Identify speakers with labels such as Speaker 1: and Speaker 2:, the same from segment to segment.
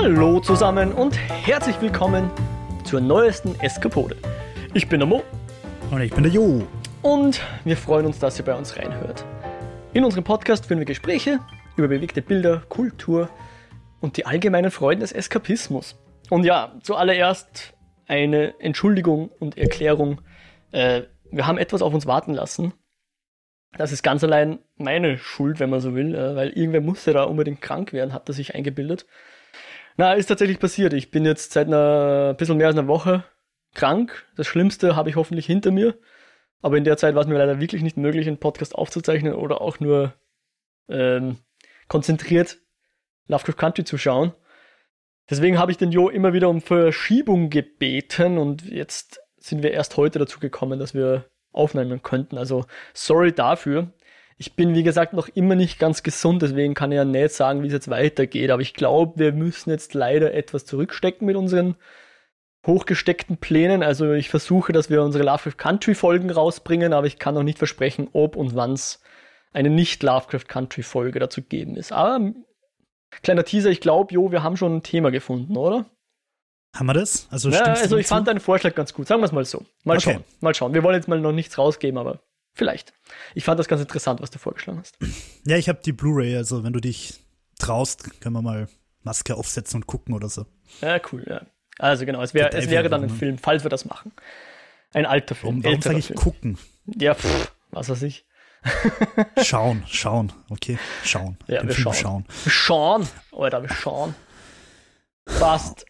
Speaker 1: Hallo zusammen und herzlich willkommen zur neuesten Eskapode. Ich bin der Mo.
Speaker 2: Und ich bin der Jo.
Speaker 1: Und wir freuen uns, dass ihr bei uns reinhört. In unserem Podcast führen wir Gespräche über bewegte Bilder, Kultur und die allgemeinen Freuden des Eskapismus. Und ja, zuallererst eine Entschuldigung und Erklärung. Äh, wir haben etwas auf uns warten lassen. Das ist ganz allein meine Schuld, wenn man so will, äh, weil irgendwer musste da unbedingt krank werden, hat er sich eingebildet. Na, ist tatsächlich passiert. Ich bin jetzt seit einer bisschen mehr als einer Woche krank. Das Schlimmste habe ich hoffentlich hinter mir. Aber in der Zeit war es mir leider wirklich nicht möglich, einen Podcast aufzuzeichnen oder auch nur ähm, konzentriert Lovecraft Country zu schauen. Deswegen habe ich den Jo immer wieder um Verschiebung gebeten und jetzt sind wir erst heute dazu gekommen, dass wir aufnehmen könnten. Also sorry dafür. Ich bin, wie gesagt, noch immer nicht ganz gesund, deswegen kann ich ja nicht sagen, wie es jetzt weitergeht. Aber ich glaube, wir müssen jetzt leider etwas zurückstecken mit unseren hochgesteckten Plänen. Also ich versuche, dass wir unsere Lovecraft Country Folgen rausbringen, aber ich kann noch nicht versprechen, ob und wann es eine nicht Lovecraft Country Folge dazu geben ist. Aber kleiner Teaser, ich glaube, Jo, wir haben schon ein Thema gefunden, oder?
Speaker 2: Haben wir das?
Speaker 1: Also, ja, also ich fand deinen Vorschlag ganz gut. Sagen wir es mal so. Mal okay. schauen. Mal schauen. Wir wollen jetzt mal noch nichts rausgeben, aber Vielleicht. Ich fand das ganz interessant, was du vorgeschlagen hast.
Speaker 2: Ja, ich habe die Blu-ray, also wenn du dich traust, können wir mal Maske aufsetzen und gucken oder so.
Speaker 1: Ja, cool, ja. Also genau, es, wär, es wäre dann ein Film, falls wir das machen. Ein alter Film.
Speaker 2: Warum, warum sage ich Film. gucken?
Speaker 1: Ja, pff, was weiß ich.
Speaker 2: schauen, schauen, okay, schauen.
Speaker 1: Ja, Den wir Film schauen. Wir schauen, Alter, wir schauen. Passt.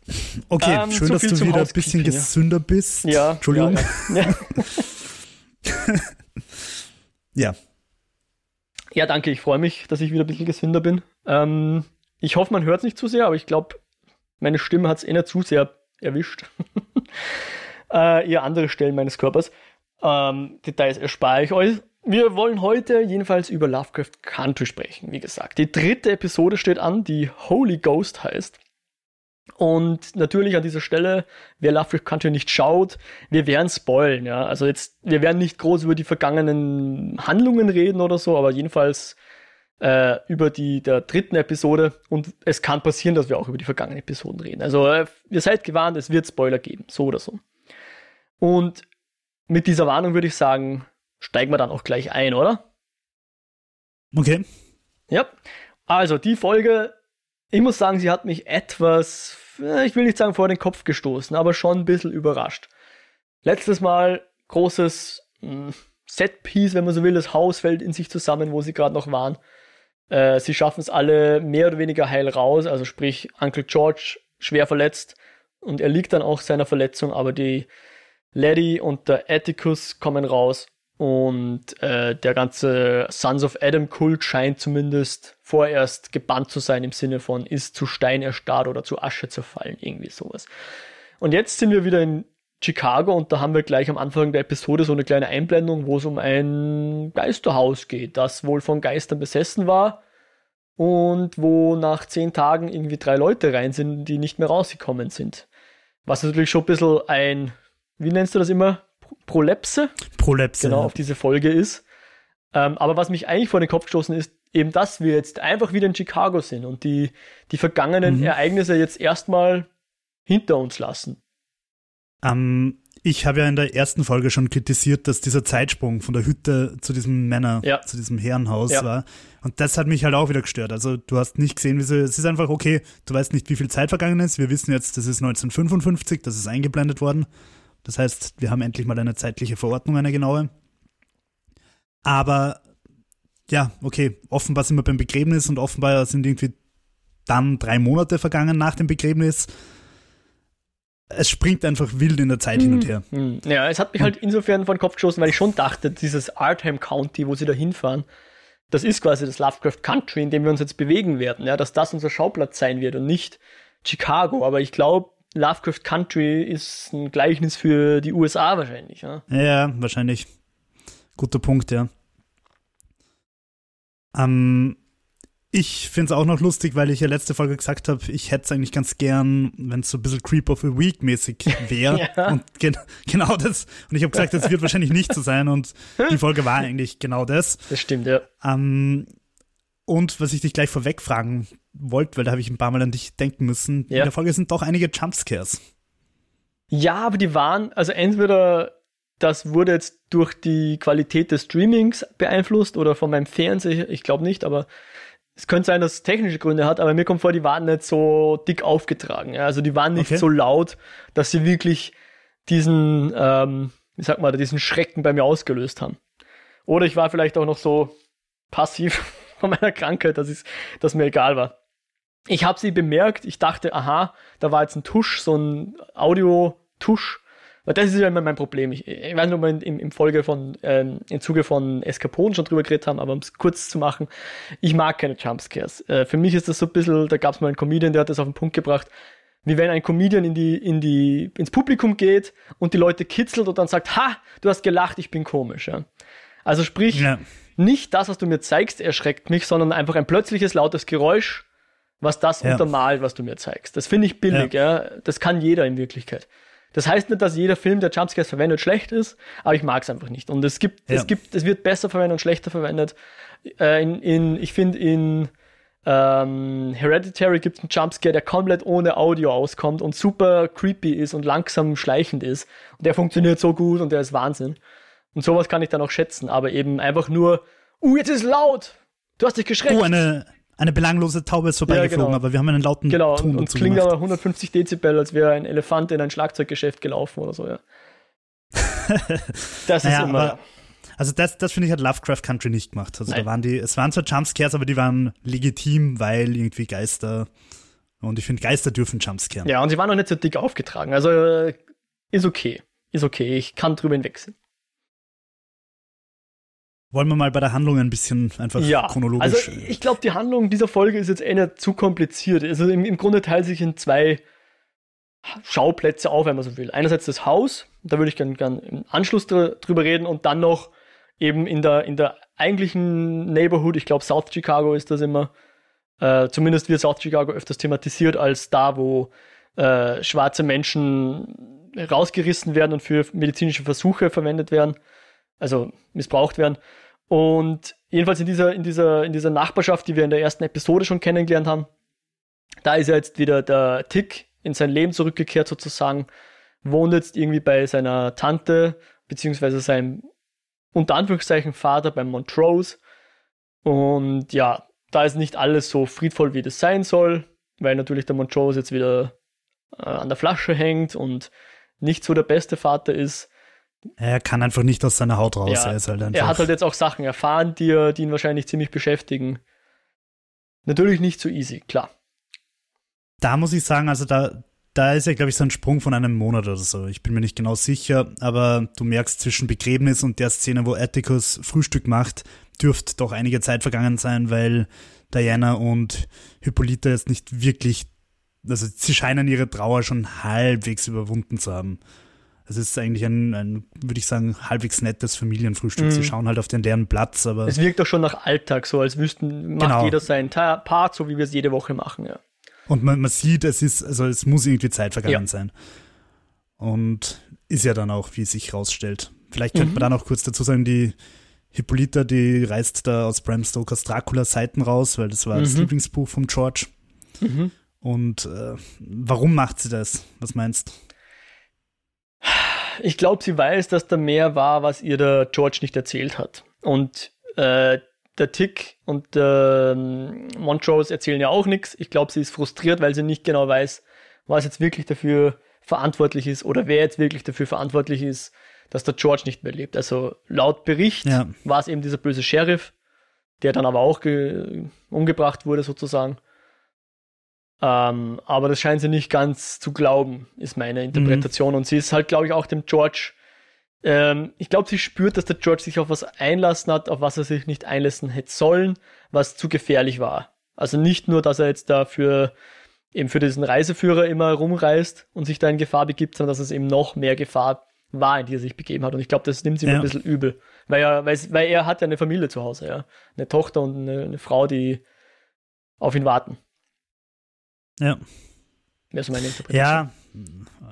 Speaker 2: Okay, ähm, schön, dass du wieder ein bisschen gesünder bist.
Speaker 1: Ja.
Speaker 2: Entschuldigung.
Speaker 1: Ja, ja.
Speaker 2: Ja.
Speaker 1: Ja, danke. Ich freue mich, dass ich wieder ein bisschen gesünder bin. Ähm, ich hoffe, man hört es nicht zu sehr, aber ich glaube, meine Stimme hat es eh nicht zu sehr erwischt. äh, eher andere Stellen meines Körpers. Ähm, Details erspare ich euch. Wir wollen heute jedenfalls über Lovecraft Country sprechen, wie gesagt. Die dritte Episode steht an, die Holy Ghost heißt. Und natürlich an dieser Stelle, wer Lovecraft Country nicht schaut, wir werden spoilen, ja. Also jetzt, wir werden nicht groß über die vergangenen Handlungen reden oder so, aber jedenfalls äh, über die der dritten Episode und es kann passieren, dass wir auch über die vergangenen Episoden reden. Also äh, ihr seid gewarnt, es wird Spoiler geben, so oder so. Und mit dieser Warnung würde ich sagen, steigen wir dann auch gleich ein, oder?
Speaker 2: Okay.
Speaker 1: Ja. Also die Folge ich muss sagen, sie hat mich etwas, äh, ich will nicht sagen vor den Kopf gestoßen, aber schon ein bisschen überrascht. Letztes Mal großes hm, Setpiece, wenn man so will, das Haus fällt in sich zusammen, wo sie gerade noch waren. Äh, sie schaffen es alle mehr oder weniger heil raus, also sprich Uncle George schwer verletzt und er liegt dann auch seiner Verletzung, aber die Lady und der Atticus kommen raus und äh, der ganze Sons of Adam Kult scheint zumindest vorerst gebannt zu sein im Sinne von ist zu Stein erstarrt oder zu Asche zerfallen, irgendwie sowas. Und jetzt sind wir wieder in Chicago und da haben wir gleich am Anfang der Episode so eine kleine Einblendung, wo es um ein Geisterhaus geht, das wohl von Geistern besessen war und wo nach zehn Tagen irgendwie drei Leute rein sind, die nicht mehr rausgekommen sind. Was natürlich schon ein bisschen ein, wie nennst du das immer? Prolepse.
Speaker 2: Prolepse.
Speaker 1: Genau, ja. auf diese Folge ist. Ähm, aber was mich eigentlich vor den Kopf gestoßen ist, eben, dass wir jetzt einfach wieder in Chicago sind und die, die vergangenen mhm. Ereignisse jetzt erstmal hinter uns lassen.
Speaker 2: Ähm, ich habe ja in der ersten Folge schon kritisiert, dass dieser Zeitsprung von der Hütte zu diesem Männer, ja. zu diesem Herrenhaus ja. war. Und das hat mich halt auch wieder gestört. Also du hast nicht gesehen, wie es ist einfach okay, du weißt nicht, wie viel Zeit vergangen ist. Wir wissen jetzt, das ist 1955, das ist eingeblendet worden. Das heißt, wir haben endlich mal eine zeitliche Verordnung, eine genaue. Aber ja, okay, offenbar sind wir beim Begräbnis und offenbar sind irgendwie dann drei Monate vergangen nach dem Begräbnis. Es springt einfach wild in der Zeit hm, hin und her.
Speaker 1: Hm. Ja, es hat mich halt insofern vor den Kopf geschossen, weil ich schon dachte, dieses Artham County, wo sie da hinfahren, das ist quasi das Lovecraft Country, in dem wir uns jetzt bewegen werden, ja, dass das unser Schauplatz sein wird und nicht Chicago. Aber ich glaube, Lovecraft Country ist ein Gleichnis für die USA wahrscheinlich. Ja,
Speaker 2: ja wahrscheinlich. Guter Punkt, ja. Ähm, ich finde es auch noch lustig, weil ich ja letzte Folge gesagt habe, ich hätte es eigentlich ganz gern, wenn es so ein bisschen Creep of a Week mäßig wäre. ja. Und gen genau das. Und ich habe gesagt, das wird wahrscheinlich nicht so sein. Und die Folge war eigentlich genau das.
Speaker 1: Das stimmt, ja.
Speaker 2: Ähm, Und was ich dich gleich vorweg fragen wollte, weil da habe ich ein paar Mal an dich denken müssen, ja. in der Folge sind doch einige Jumpscares.
Speaker 1: Ja, aber die waren, also entweder das wurde jetzt durch die Qualität des Streamings beeinflusst oder von meinem Fernseher, ich glaube nicht, aber es könnte sein, dass es technische Gründe hat, aber mir kommt vor, die waren nicht so dick aufgetragen. Ja? Also die waren nicht okay. so laut, dass sie wirklich diesen, ähm, wie sagt man, diesen Schrecken bei mir ausgelöst haben. Oder ich war vielleicht auch noch so passiv von meiner Krankheit, dass, dass mir egal war. Ich habe sie bemerkt, ich dachte, aha, da war jetzt ein Tusch, so ein Audio-Tusch. Weil das ist ja immer mein Problem. Ich, ich weiß nicht, ob wir im, im Folge von, ähm, im Zuge von Eskapoden schon drüber geredet haben, aber um es kurz zu machen, ich mag keine Jumpscares. Äh, für mich ist das so ein bisschen, da gab es mal einen Comedian, der hat das auf den Punkt gebracht, wie wenn ein Comedian in die, in die, ins Publikum geht und die Leute kitzelt und dann sagt, ha, du hast gelacht, ich bin komisch. Ja. Also sprich, ja. Nicht das, was du mir zeigst, erschreckt mich, sondern einfach ein plötzliches lautes Geräusch, was das ja. untermalt, was du mir zeigst. Das finde ich billig, ja. ja. Das kann jeder in Wirklichkeit. Das heißt nicht, dass jeder Film, der Jumpscares verwendet, schlecht ist, aber ich mag es einfach nicht. Und es gibt, ja. es gibt, es wird besser verwendet und schlechter verwendet. Äh, in, in, ich finde in ähm, Hereditary gibt es einen Jumpscare, der komplett ohne Audio auskommt und super creepy ist und langsam schleichend ist. Und der funktioniert so gut und der ist Wahnsinn. Und sowas kann ich dann auch schätzen, aber eben einfach nur, uh, jetzt ist laut! Du hast dich geschreckt.
Speaker 2: Oh, eine, eine belanglose Taube ist vorbeigeflogen, ja, genau. aber wir haben einen lauten
Speaker 1: genau, Ton und, und klingt gemacht. aber 150 Dezibel, als wäre ein Elefant in ein Schlagzeuggeschäft gelaufen oder so, ja.
Speaker 2: das naja, ist immer. Aber, also das, das finde ich hat Lovecraft Country nicht gemacht. Also Nein. da waren die, es waren zwar Jumpscares, aber die waren legitim, weil irgendwie Geister und ich finde Geister dürfen Jumpscare.
Speaker 1: Ja, und sie waren auch nicht so dick aufgetragen. Also äh, ist okay, ist okay. Ich kann drüber hinwegsehen.
Speaker 2: Wollen wir mal bei der Handlung ein bisschen einfach ja, chronologisch.
Speaker 1: Also ich glaube, die Handlung dieser Folge ist jetzt eh nicht zu kompliziert. Also im, im Grunde teilt sich in zwei Schauplätze auf, wenn man so will. Einerseits das Haus, da würde ich gerne gern im Anschluss drüber reden und dann noch eben in der, in der eigentlichen Neighborhood, ich glaube South Chicago ist das immer, äh, zumindest wird South Chicago öfters thematisiert als da, wo äh, schwarze Menschen rausgerissen werden und für medizinische Versuche verwendet werden also missbraucht werden. Und jedenfalls in dieser, in dieser, in dieser Nachbarschaft, die wir in der ersten Episode schon kennengelernt haben, da ist ja jetzt wieder der Tick in sein Leben zurückgekehrt sozusagen, wohnt jetzt irgendwie bei seiner Tante, beziehungsweise seinem, unter Anführungszeichen, Vater beim Montrose. Und ja, da ist nicht alles so friedvoll, wie das sein soll, weil natürlich der Montrose jetzt wieder äh, an der Flasche hängt und nicht so der beste Vater ist.
Speaker 2: Er kann einfach nicht aus seiner Haut raus.
Speaker 1: Ja, er, halt er, hat halt jetzt auch Sachen erfahren, die, die ihn wahrscheinlich ziemlich beschäftigen. Natürlich nicht so easy, klar.
Speaker 2: Da muss ich sagen, also da, da ist ja, glaube ich, so ein Sprung von einem Monat oder so. Ich bin mir nicht genau sicher, aber du merkst zwischen Begräbnis und der Szene, wo Atticus Frühstück macht, dürfte doch einige Zeit vergangen sein, weil Diana und Hippolyta jetzt nicht wirklich, also sie scheinen ihre Trauer schon halbwegs überwunden zu haben es ist eigentlich ein, ein würde ich sagen, halbwegs nettes Familienfrühstück. Mhm. Sie schauen halt auf den deren Platz, aber.
Speaker 1: Es wirkt doch schon nach Alltag, so als wüssten, macht genau. jeder seinen Part, so wie wir es jede Woche machen, ja.
Speaker 2: Und man, man sieht, es ist, also es muss irgendwie Zeit vergangen ja. sein. Und ist ja dann auch, wie es sich rausstellt. Vielleicht könnte mhm. man dann auch kurz dazu sagen, die Hippolyta, die reist da aus Bram Stokers Dracula Seiten raus, weil das war mhm. das Lieblingsbuch von George. Mhm. Und äh, warum macht sie das? Was meinst du?
Speaker 1: Ich glaube, sie weiß, dass da mehr war, was ihr der George nicht erzählt hat. Und äh, der Tick und der ähm, Montrose erzählen ja auch nichts. Ich glaube, sie ist frustriert, weil sie nicht genau weiß, was jetzt wirklich dafür verantwortlich ist oder wer jetzt wirklich dafür verantwortlich ist, dass der George nicht mehr lebt. Also laut Bericht ja. war es eben dieser böse Sheriff, der dann aber auch umgebracht wurde sozusagen. Ähm, aber das scheint sie nicht ganz zu glauben, ist meine Interpretation. Mhm. Und sie ist halt, glaube ich, auch dem George. Ähm, ich glaube, sie spürt, dass der George sich auf was einlassen hat, auf was er sich nicht einlassen hätte sollen, was zu gefährlich war. Also nicht nur, dass er jetzt dafür eben für diesen Reiseführer immer rumreist und sich da in Gefahr begibt, sondern dass es eben noch mehr Gefahr war, in die er sich begeben hat. Und ich glaube, das nimmt sie ja. ein bisschen übel. Weil er, weil, weil er hat ja eine Familie zu Hause, ja. Eine Tochter und eine, eine Frau, die auf ihn warten.
Speaker 2: Ja.
Speaker 1: Wäre so meine Interpretation.
Speaker 2: Ja,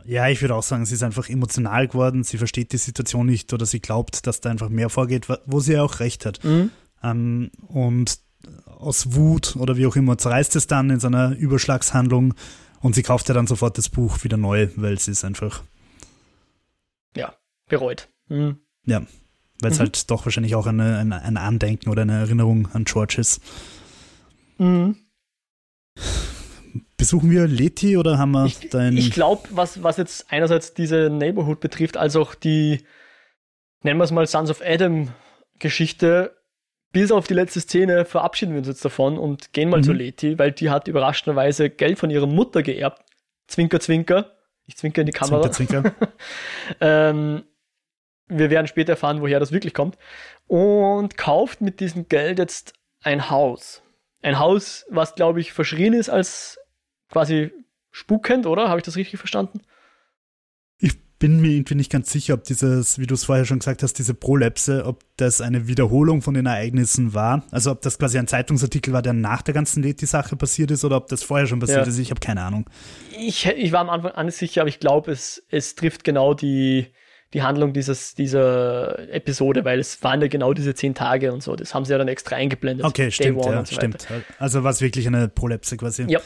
Speaker 2: ja, ich würde auch sagen, sie ist einfach emotional geworden, sie versteht die Situation nicht oder sie glaubt, dass da einfach mehr vorgeht, wo sie ja auch recht hat. Mhm. Ähm, und aus Wut oder wie auch immer zerreißt es dann in seiner Überschlagshandlung und sie kauft ja dann sofort das Buch wieder neu, weil sie es einfach.
Speaker 1: Ja, bereut. Mhm.
Speaker 2: Ja, weil es mhm. halt doch wahrscheinlich auch eine, eine, ein Andenken oder eine Erinnerung an George ist. Mhm. Besuchen wir Leti oder haben wir
Speaker 1: ich, dein. Ich glaube, was, was jetzt einerseits diese Neighborhood betrifft, als auch die, nennen wir es mal Sons of Adam Geschichte, bis auf die letzte Szene verabschieden wir uns jetzt davon und gehen mal mhm. zu Leti, weil die hat überraschenderweise Geld von ihrer Mutter geerbt. Zwinker, zwinker. Ich zwinker in die Kamera. Zwinker, zwinker. ähm, wir werden später erfahren, woher das wirklich kommt. Und kauft mit diesem Geld jetzt ein Haus. Ein Haus, was, glaube ich, verschrien ist als quasi spukend, oder? Habe ich das richtig verstanden?
Speaker 2: Ich bin mir irgendwie nicht ganz sicher, ob dieses, wie du es vorher schon gesagt hast, diese Prolapse, ob das eine Wiederholung von den Ereignissen war. Also ob das quasi ein Zeitungsartikel war, der nach der ganzen Leti-Sache passiert ist oder ob das vorher schon passiert ja. ist. Ich habe keine Ahnung.
Speaker 1: Ich, ich war am Anfang an sicher, aber ich glaube, es, es trifft genau die, die Handlung dieses, dieser Episode, weil es waren ja genau diese zehn Tage und so. Das haben sie ja dann extra eingeblendet.
Speaker 2: Okay, stimmt, ja, so stimmt. Also war es wirklich eine Prolapse quasi. Ja.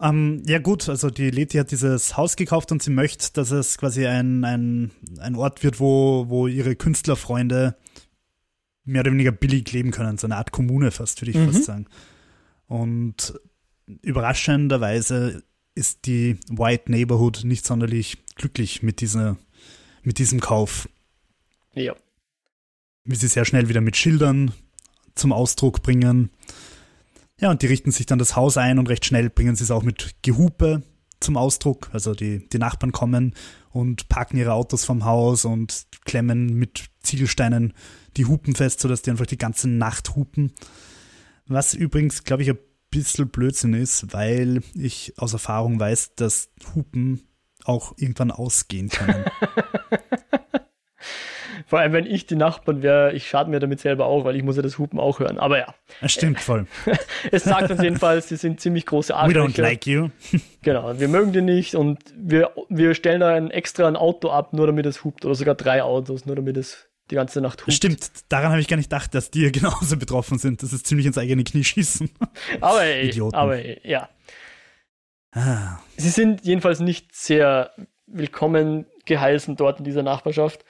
Speaker 2: Ähm, ja gut, also die Leti hat dieses Haus gekauft und sie möchte, dass es quasi ein, ein, ein Ort wird, wo, wo ihre Künstlerfreunde mehr oder weniger billig leben können. So eine Art Kommune fast, würde ich mhm. fast sagen. Und überraschenderweise ist die White Neighborhood nicht sonderlich glücklich mit, dieser, mit diesem Kauf.
Speaker 1: Ja.
Speaker 2: Wie sie sehr schnell wieder mit Schildern zum Ausdruck bringen. Ja, und die richten sich dann das Haus ein und recht schnell bringen sie es auch mit Gehupe zum Ausdruck. Also die, die Nachbarn kommen und parken ihre Autos vom Haus und klemmen mit Ziegelsteinen die Hupen fest, sodass die einfach die ganze Nacht hupen. Was übrigens, glaube ich, ein bisschen Blödsinn ist, weil ich aus Erfahrung weiß, dass Hupen auch irgendwann ausgehen können.
Speaker 1: Vor allem, wenn ich die Nachbarn wäre, ich schade mir damit selber auch, weil ich muss ja das Hupen auch hören. Aber ja.
Speaker 2: Das stimmt voll.
Speaker 1: es sagt uns jedenfalls, sie sind ziemlich große Arschlöcher.
Speaker 2: We don't like you.
Speaker 1: genau, wir mögen die nicht und wir, wir stellen da ein extra ein Auto ab, nur damit es hupt. Oder sogar drei Autos, nur damit es die ganze Nacht hupt.
Speaker 2: Stimmt, daran habe ich gar nicht gedacht, dass die genauso betroffen sind. Das ist ziemlich ins eigene Knie schießen.
Speaker 1: aber ey, Idioten. aber ey, ja. Ah. Sie sind jedenfalls nicht sehr willkommen geheißen dort in dieser Nachbarschaft.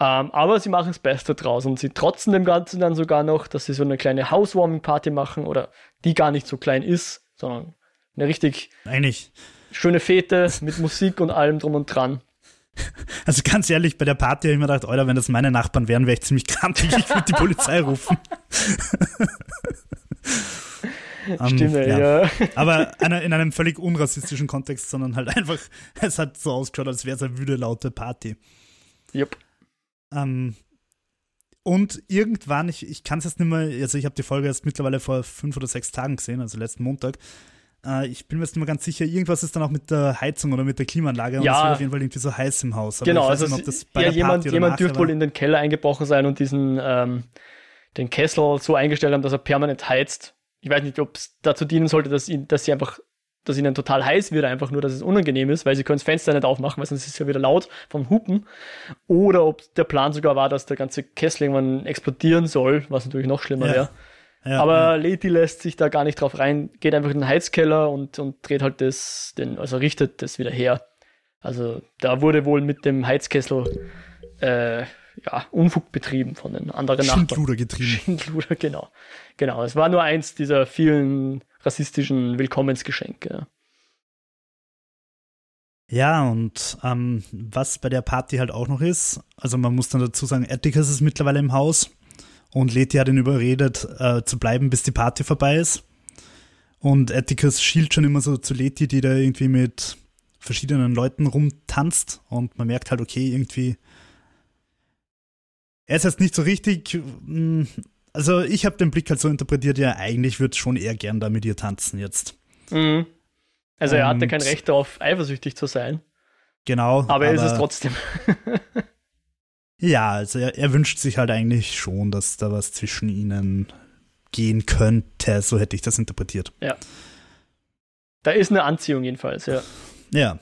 Speaker 1: Ähm, aber sie machen das Beste draus und sie trotzen dem Ganzen dann sogar noch, dass sie so eine kleine Housewarming-Party machen oder die gar nicht so klein ist, sondern eine richtig
Speaker 2: Eigentlich.
Speaker 1: schöne Fete mit Musik und allem drum und dran.
Speaker 2: Also ganz ehrlich, bei der Party habe ich mir gedacht, Alter, wenn das meine Nachbarn wären, wäre ich ziemlich krantig, ich würde die Polizei rufen.
Speaker 1: Stimmt, um, ja. ja.
Speaker 2: Aber in einem völlig unrassistischen Kontext, sondern halt einfach, es hat so ausgeschaut, als wäre es eine wüde, laute Party.
Speaker 1: Yep.
Speaker 2: Ähm, und irgendwann, ich, ich kann es jetzt nicht mehr, also ich habe die Folge erst mittlerweile vor fünf oder sechs Tagen gesehen, also letzten Montag. Äh, ich bin mir jetzt nicht mehr ganz sicher, irgendwas ist dann auch mit der Heizung oder mit der Klimaanlage und
Speaker 1: ja. es
Speaker 2: wird auf jeden Fall irgendwie so heiß im Haus.
Speaker 1: Aber genau, also nicht, das ja, jemand, jemand dürfte wohl in den Keller eingebrochen sein und diesen ähm, den Kessel so eingestellt haben, dass er permanent heizt. Ich weiß nicht, ob es dazu dienen sollte, dass, ihn, dass sie einfach dass ihnen total heiß wird, einfach nur, dass es unangenehm ist, weil sie können das Fenster nicht aufmachen, weil sonst ist es ja wieder laut vom Hupen. Oder ob der Plan sogar war, dass der ganze Kessel irgendwann explodieren soll, was natürlich noch schlimmer ja. wäre. Ja, Aber ja. Leti lässt sich da gar nicht drauf rein, geht einfach in den Heizkeller und, und dreht halt das, den, also richtet das wieder her. Also da wurde wohl mit dem Heizkessel äh, ja, Unfug betrieben von den anderen
Speaker 2: Nachbarn. Schindluder getrieben.
Speaker 1: Schindluder, genau. Genau, es war nur eins dieser vielen rassistischen Willkommensgeschenke.
Speaker 2: Ja, und ähm, was bei der Party halt auch noch ist, also man muss dann dazu sagen, Atticus ist mittlerweile im Haus und Letty hat ihn überredet, äh, zu bleiben, bis die Party vorbei ist. Und Atticus schielt schon immer so zu Letty, die da irgendwie mit verschiedenen Leuten rumtanzt und man merkt halt, okay, irgendwie er ist jetzt nicht so richtig hm, also ich habe den Blick halt so interpretiert, ja, eigentlich würde schon eher gern da mit ihr tanzen jetzt.
Speaker 1: Mhm. Also er hatte kein Recht darauf, eifersüchtig zu sein.
Speaker 2: Genau.
Speaker 1: Aber, aber er ist es trotzdem.
Speaker 2: ja, also er, er, wünscht sich halt eigentlich schon, dass da was zwischen ihnen gehen könnte. So hätte ich das interpretiert.
Speaker 1: Ja. Da ist eine Anziehung jedenfalls, ja.
Speaker 2: Ja.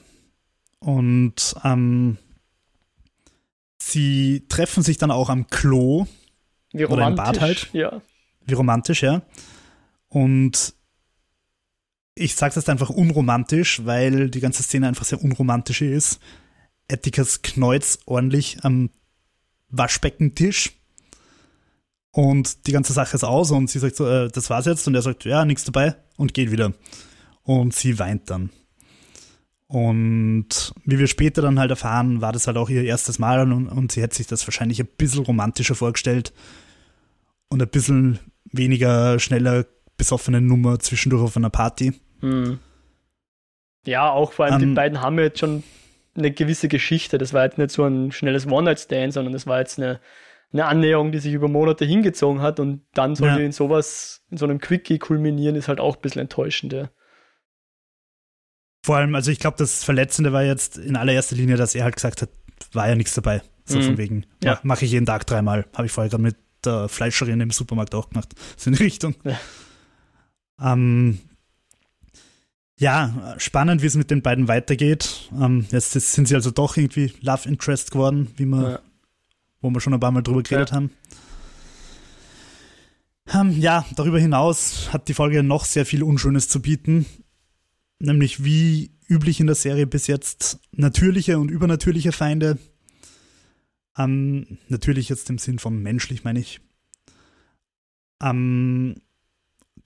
Speaker 2: Und ähm, sie treffen sich dann auch am Klo
Speaker 1: wie romantisch.
Speaker 2: Oder im Bad halt.
Speaker 1: Ja.
Speaker 2: wie romantisch, ja. Und ich sage das einfach unromantisch, weil die ganze Szene einfach sehr unromantisch ist. Atticus knäut ordentlich am Waschbeckentisch und die ganze Sache ist aus und sie sagt so, äh, das war's jetzt und er sagt, ja, nichts dabei und geht wieder. Und sie weint dann. Und wie wir später dann halt erfahren, war das halt auch ihr erstes Mal und, und sie hätte sich das wahrscheinlich ein bisschen romantischer vorgestellt und ein bisschen weniger schneller besoffene Nummer zwischendurch auf einer Party. Hm.
Speaker 1: Ja, auch vor allem um, die ähm, beiden haben jetzt schon eine gewisse Geschichte. Das war jetzt nicht so ein schnelles One-Night-Stand, sondern das war jetzt eine, eine Annäherung, die sich über Monate hingezogen hat und dann soll ja. die in sowas, in so einem Quickie kulminieren, ist halt auch ein bisschen enttäuschend, ja.
Speaker 2: Vor allem, also ich glaube, das Verletzende war jetzt in allererster Linie, dass er halt gesagt hat, war ja nichts dabei. So mhm. von wegen, ja. mache ich jeden Tag dreimal. Habe ich vorher gerade mit der Fleischerin im Supermarkt auch gemacht. So in die Richtung. Ja. Ähm, ja, spannend, wie es mit den beiden weitergeht. Ähm, jetzt sind sie also doch irgendwie Love Interest geworden, wie wir, ja. wo wir schon ein paar Mal drüber geredet haben. Ähm, ja, darüber hinaus hat die Folge noch sehr viel Unschönes zu bieten nämlich wie üblich in der Serie bis jetzt natürliche und übernatürliche Feinde. Ähm, natürlich jetzt im Sinn von menschlich, meine ich. Ähm,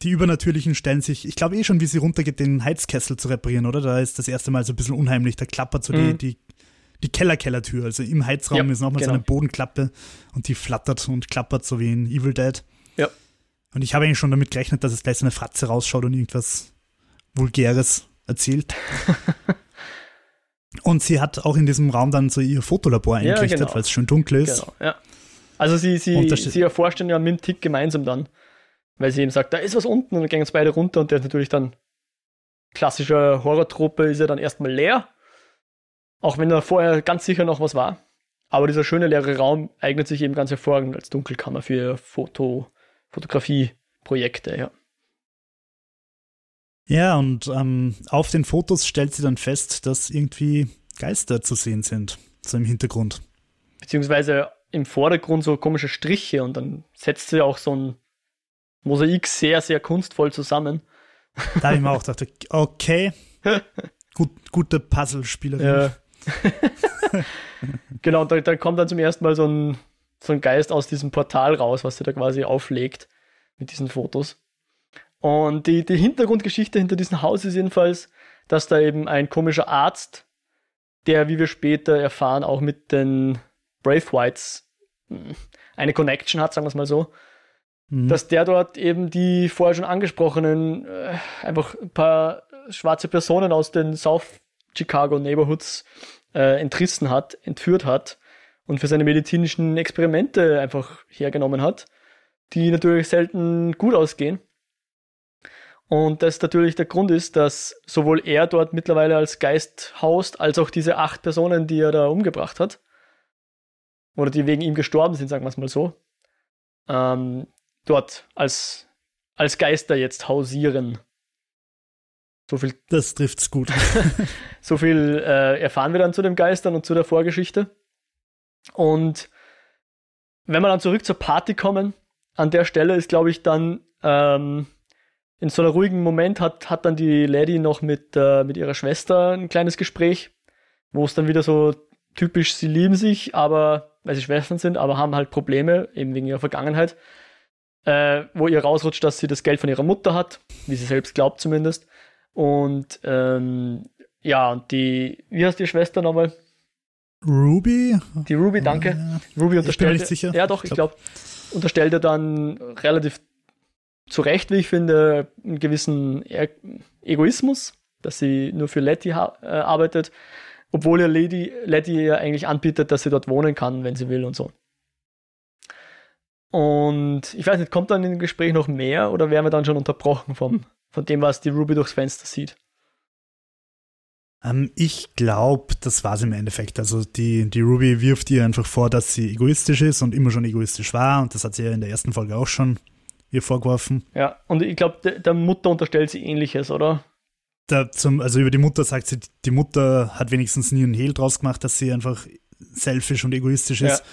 Speaker 2: die Übernatürlichen stellen sich, ich glaube eh schon, wie sie runtergeht, den Heizkessel zu reparieren, oder? Da ist das erste Mal so ein bisschen unheimlich. Da klappert so mhm. die, die, die Keller-Kellertür. Also im Heizraum ja, ist nochmal genau. so eine Bodenklappe und die flattert und klappert, so wie in Evil Dead.
Speaker 1: Ja.
Speaker 2: Und ich habe eigentlich schon damit gerechnet, dass es gleich so eine Fratze rausschaut und irgendwas Vulgäres erzählt. Und sie hat auch in diesem Raum dann so ihr Fotolabor eingerichtet, ja, genau. weil es schön dunkel ist. Genau,
Speaker 1: ja. Also sie, sie, sie erforschen ja mit dem Tick gemeinsam dann. Weil sie eben sagt, da ist was unten und dann gehen uns beide runter und der ist natürlich dann klassischer Horrortrope, ist ja dann erstmal leer. Auch wenn da vorher ganz sicher noch was war. Aber dieser schöne leere Raum eignet sich eben ganz hervorragend als Dunkelkammer für Foto, Fotografieprojekte, ja.
Speaker 2: Ja, und ähm, auf den Fotos stellt sie dann fest, dass irgendwie Geister zu sehen sind, so im Hintergrund.
Speaker 1: Beziehungsweise im Vordergrund so komische Striche und dann setzt sie auch so ein Mosaik sehr, sehr kunstvoll zusammen.
Speaker 2: Da habe ich mir auch gedacht, okay, gut, gute Puzzlespielerin. Ja.
Speaker 1: genau, und da, da, kommt dann zum ersten Mal so ein, so ein Geist aus diesem Portal raus, was sie da quasi auflegt mit diesen Fotos. Und die, die Hintergrundgeschichte hinter diesem Haus ist jedenfalls, dass da eben ein komischer Arzt, der, wie wir später erfahren, auch mit den Brave Whites hm, eine Connection hat, sagen wir es mal so, mhm. dass der dort eben die vorher schon angesprochenen, äh, einfach ein paar schwarze Personen aus den South Chicago Neighborhoods äh, entrissen hat, entführt hat und für seine medizinischen Experimente einfach hergenommen hat, die natürlich selten gut ausgehen. Und das natürlich der Grund ist, dass sowohl er dort mittlerweile als Geist haust, als auch diese acht Personen, die er da umgebracht hat, oder die wegen ihm gestorben sind, sagen wir es mal so, ähm, dort als, als Geister jetzt hausieren.
Speaker 2: So viel. Das trifft's gut.
Speaker 1: so viel äh, erfahren wir dann zu den Geistern und zu der Vorgeschichte. Und wenn wir dann zurück zur Party kommen, an der Stelle ist, glaube ich, dann ähm, in so einem ruhigen Moment hat, hat dann die Lady noch mit, äh, mit ihrer Schwester ein kleines Gespräch, wo es dann wieder so typisch, sie lieben sich, aber, weil sie Schwestern sind, aber haben halt Probleme, eben wegen ihrer Vergangenheit, äh, wo ihr rausrutscht, dass sie das Geld von ihrer Mutter hat, wie sie selbst glaubt zumindest. Und ähm, ja, und die, wie heißt die Schwester nochmal?
Speaker 2: Ruby?
Speaker 1: Die Ruby, danke.
Speaker 2: Ja, Ruby unterstellt. Ich bin nicht sicher.
Speaker 1: Ja, doch, ich glaube, glaub, unterstellt er dann relativ zu Recht, wie ich finde, einen gewissen e Egoismus, dass sie nur für Letty äh, arbeitet, obwohl ihr Lady, Letty ja eigentlich anbietet, dass sie dort wohnen kann, wenn sie will und so. Und ich weiß nicht, kommt dann im Gespräch noch mehr oder werden wir dann schon unterbrochen vom, von dem, was die Ruby durchs Fenster sieht?
Speaker 2: Ähm, ich glaube, das war es im Endeffekt. Also die, die Ruby wirft ihr einfach vor, dass sie egoistisch ist und immer schon egoistisch war. Und das hat sie ja in der ersten Folge auch schon ihr vorgeworfen.
Speaker 1: Ja, und ich glaube, der, der, Mutter unterstellt sie ähnliches, oder?
Speaker 2: Zum, also über die Mutter sagt sie, die Mutter hat wenigstens nie einen Hehl draus gemacht, dass sie einfach selfish und egoistisch ist. Ja.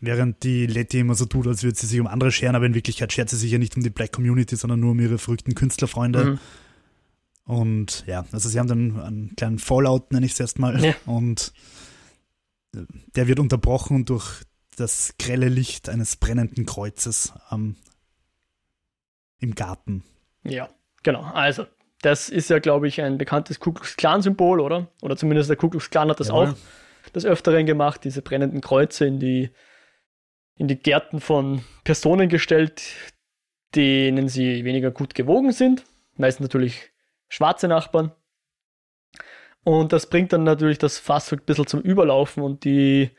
Speaker 2: Während die Letty immer so tut, als würde sie sich um andere scheren, aber in Wirklichkeit schert sie sich ja nicht um die Black Community, sondern nur um ihre verrückten Künstlerfreunde. Mhm. Und ja, also sie haben dann einen kleinen Fallout, nenne ich es erstmal. Ja. Und der wird unterbrochen durch das grelle Licht eines brennenden Kreuzes ähm, im Garten.
Speaker 1: Ja, genau. Also, das ist ja, glaube ich, ein bekanntes Ku Klux Klan-Symbol, oder? Oder zumindest der Ku Klux Klan hat das Jawohl. auch des Öfteren gemacht, diese brennenden Kreuze in die, in die Gärten von Personen gestellt, denen sie weniger gut gewogen sind. Meistens natürlich schwarze Nachbarn. Und das bringt dann natürlich das Fass ein bisschen zum Überlaufen und die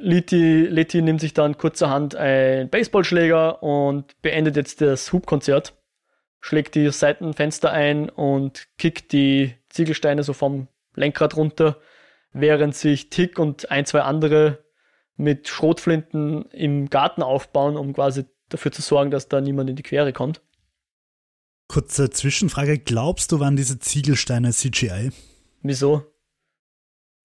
Speaker 1: Leti, Leti nimmt sich dann kurzerhand einen Baseballschläger und beendet jetzt das Hubkonzert, schlägt die Seitenfenster ein und kickt die Ziegelsteine so vom Lenkrad runter, während sich Tick und ein, zwei andere mit Schrotflinten im Garten aufbauen, um quasi dafür zu sorgen, dass da niemand in die Quere kommt.
Speaker 2: Kurze Zwischenfrage, glaubst du, waren diese Ziegelsteine CGI?
Speaker 1: Wieso?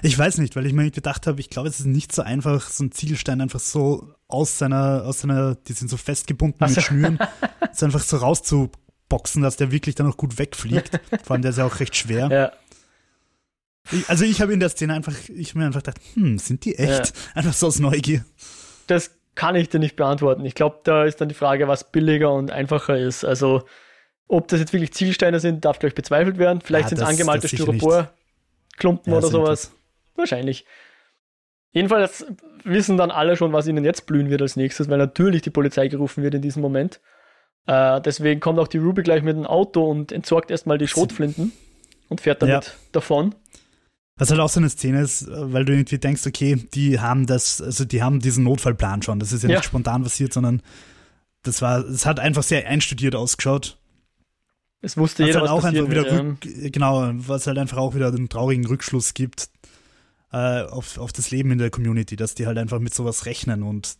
Speaker 2: Ich weiß nicht, weil ich mir gedacht habe, ich glaube, es ist nicht so einfach, so ein Ziegelstein einfach so aus seiner, aus seiner, die sind so festgebunden also. mit Schnüren, so einfach so rauszuboxen, dass der wirklich dann auch gut wegfliegt. Vor allem, der ist ja auch recht schwer. Ja. Ich, also ich habe in der Szene einfach, ich mir einfach gedacht, hm, sind die echt? Ja. Einfach so aus Neugier.
Speaker 1: Das kann ich dir nicht beantworten. Ich glaube, da ist dann die Frage, was billiger und einfacher ist. Also, ob das jetzt wirklich Ziegelsteine sind, darf, glaube ich, bezweifelt werden. Vielleicht ja, sind es angemalte Styroporklumpen ja, oder sowas. Wahrscheinlich. Jedenfalls wissen dann alle schon, was ihnen jetzt blühen wird als nächstes, weil natürlich die Polizei gerufen wird in diesem Moment. Äh, deswegen kommt auch die Ruby gleich mit dem Auto und entsorgt erstmal die Schrotflinten und fährt damit ja. davon.
Speaker 2: Was halt auch so eine Szene ist, weil du irgendwie denkst, okay, die haben das, also die haben diesen Notfallplan schon. Das ist ja, ja. nicht spontan passiert, sondern das war, es hat einfach sehr einstudiert ausgeschaut.
Speaker 1: Es wusste was jeder,
Speaker 2: halt auch einfach wieder rück, genau, was halt einfach auch wieder einen traurigen Rückschluss gibt äh, auf, auf das Leben in der Community, dass die halt einfach mit sowas rechnen und,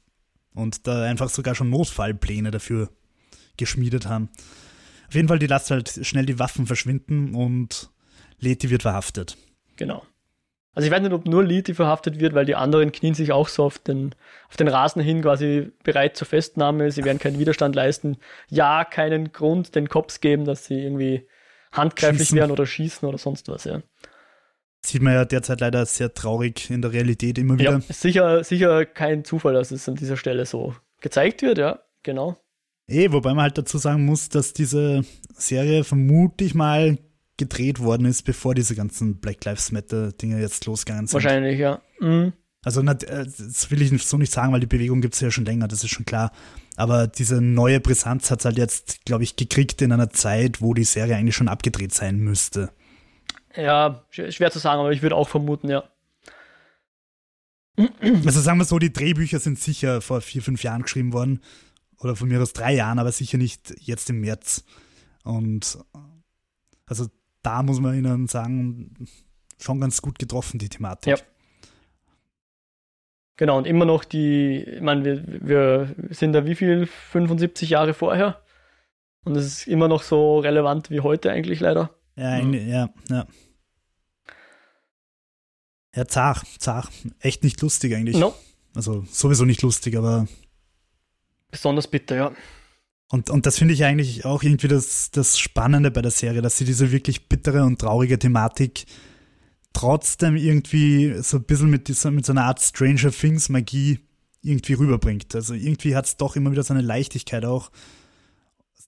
Speaker 2: und da einfach sogar schon Notfallpläne dafür geschmiedet haben. Auf jeden Fall, die lässt halt schnell die Waffen verschwinden und Leti wird verhaftet.
Speaker 1: Genau. Also ich weiß nicht, ob nur Leti verhaftet wird, weil die anderen knien sich auch so auf den, auf den Rasen hin quasi bereit zur Festnahme. Sie werden keinen Widerstand leisten. Ja, keinen Grund den Cops geben, dass sie irgendwie handgreiflich schießen. werden oder schießen oder sonst was, ja.
Speaker 2: Sieht man ja derzeit leider sehr traurig in der Realität immer wieder. Ja,
Speaker 1: sicher, sicher kein Zufall, dass es an dieser Stelle so gezeigt wird, ja, genau.
Speaker 2: Eh, wobei man halt dazu sagen muss, dass diese Serie vermute ich mal gedreht worden ist, bevor diese ganzen Black Lives Matter Dinge jetzt losgegangen sind.
Speaker 1: Wahrscheinlich, ja. Mhm.
Speaker 2: Also äh, das will ich so nicht sagen, weil die Bewegung gibt es ja schon länger, das ist schon klar. Aber diese neue Brisanz hat es halt jetzt, glaube ich, gekriegt in einer Zeit, wo die Serie eigentlich schon abgedreht sein müsste.
Speaker 1: Ja, schwer zu sagen, aber ich würde auch vermuten, ja.
Speaker 2: Also sagen wir so, die Drehbücher sind sicher vor vier, fünf Jahren geschrieben worden. Oder von mir aus drei Jahren, aber sicher nicht jetzt im März. Und also da muss man ihnen sagen, schon ganz gut getroffen, die Thematik. Ja.
Speaker 1: Genau, und immer noch die, ich meine, wir, wir sind da wie viel? 75 Jahre vorher. Und es ist immer noch so relevant wie heute eigentlich leider.
Speaker 2: Ja, mhm. ja, ja. Ja, zart, zart. Echt nicht lustig eigentlich. No. Also sowieso nicht lustig, aber.
Speaker 1: Besonders bitter, ja.
Speaker 2: Und, und das finde ich eigentlich auch irgendwie das, das Spannende bei der Serie, dass sie diese wirklich bittere und traurige Thematik trotzdem irgendwie so ein bisschen mit, dieser, mit so einer Art Stranger Things Magie irgendwie rüberbringt. Also irgendwie hat es doch immer wieder so eine Leichtigkeit auch.